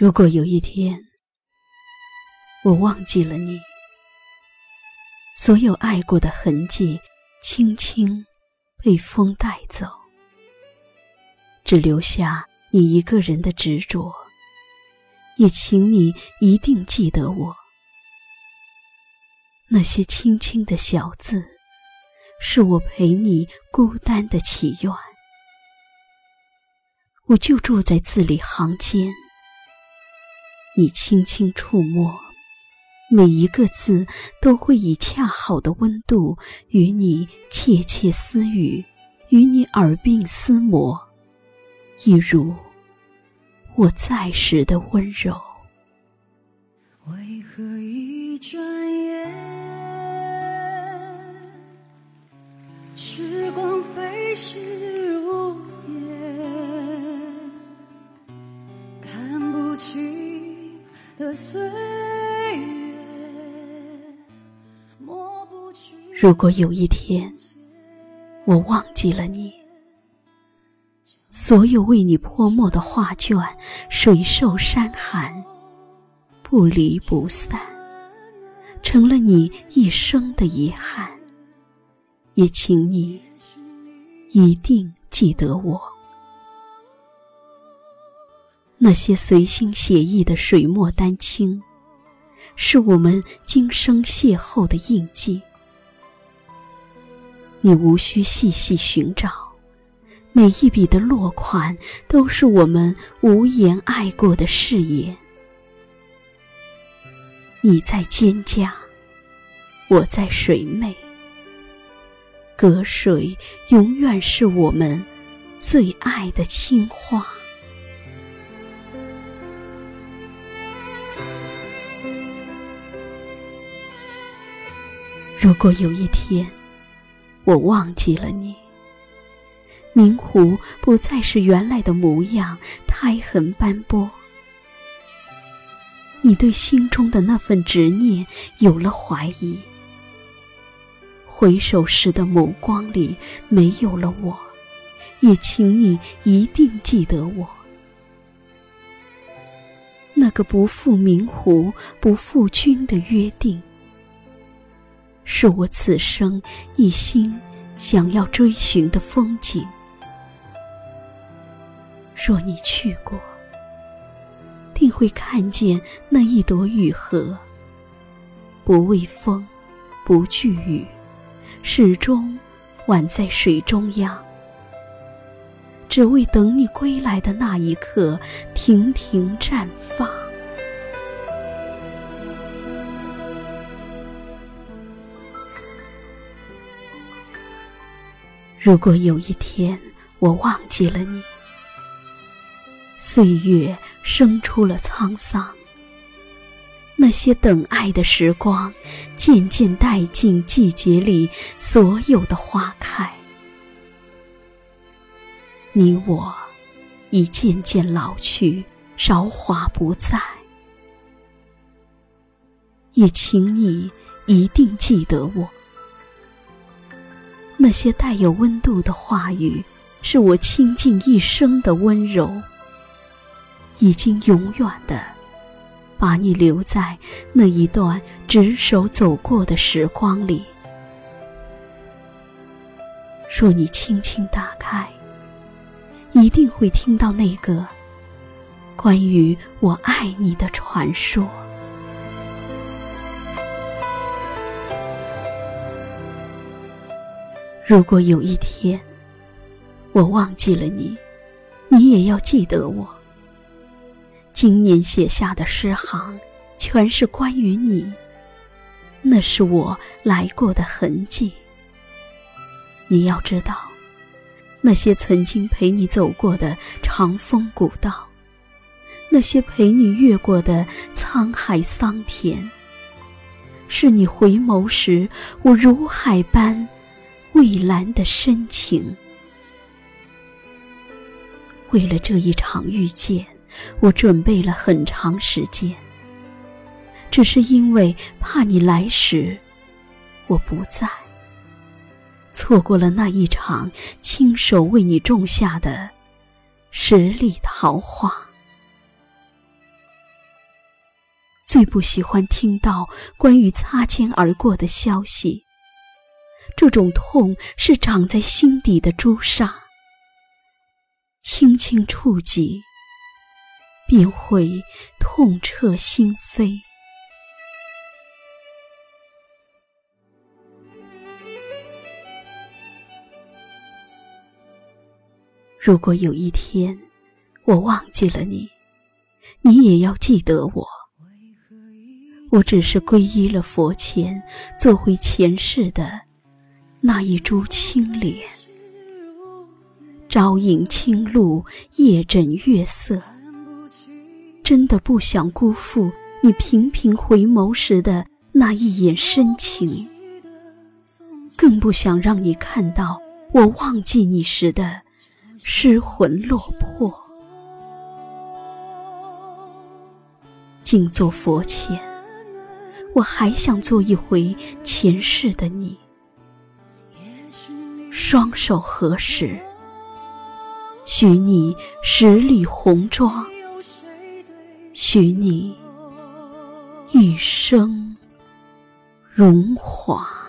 如果有一天我忘记了你，所有爱过的痕迹轻轻被风带走，只留下你一个人的执着，也请你一定记得我。那些轻轻的小字，是我陪你孤单的祈愿。我就住在字里行间。你轻轻触摸，每一个字都会以恰好的温度与你窃窃私语，与你耳鬓厮磨，一如我在时的温柔。为何一转眼，时光飞逝？如如果有一天我忘记了你，所有为你泼墨的画卷，水瘦山寒，不离不散，成了你一生的遗憾。也请你一定记得我。那些随心写意的水墨丹青，是我们今生邂逅的印记。你无需细细寻找，每一笔的落款都是我们无言爱过的誓言。你在蒹葭，我在水湄，隔水永远是我们最爱的青花。如果有一天我忘记了你，明湖不再是原来的模样，苔痕斑驳。你对心中的那份执念有了怀疑，回首时的眸光里没有了我，也请你一定记得我，那个不负明湖、不负君的约定。是我此生一心想要追寻的风景。若你去过，定会看见那一朵雨荷，不畏风，不惧雨，始终宛在水中央，只为等你归来的那一刻，亭亭绽放。如果有一天我忘记了你，岁月生出了沧桑，那些等爱的时光渐渐殆尽，季节里所有的花开，你我已渐渐老去，韶华不再，也请你一定记得我。那些带有温度的话语，是我倾尽一生的温柔。已经永远的，把你留在那一段执手走过的时光里。若你轻轻打开，一定会听到那个关于我爱你的传说。如果有一天我忘记了你，你也要记得我。今年写下的诗行，全是关于你，那是我来过的痕迹。你要知道，那些曾经陪你走过的长风古道，那些陪你越过的沧海桑田，是你回眸时我如海般。蔚蓝的深情，为了这一场遇见，我准备了很长时间。只是因为怕你来时我不在，错过了那一场亲手为你种下的十里桃花。最不喜欢听到关于擦肩而过的消息。这种痛是长在心底的朱砂，轻轻触及，便会痛彻心扉。如果有一天我忘记了你，你也要记得我。我只是皈依了佛前，做回前世的那一株青莲。朝饮清露，夜枕月色，真的不想辜负你频频回眸时的那一眼深情，更不想让你看到我忘记你时的。失魂落魄，静坐佛前，我还想做一回前世的你。双手合十，许你十里红妆，许你一生荣华。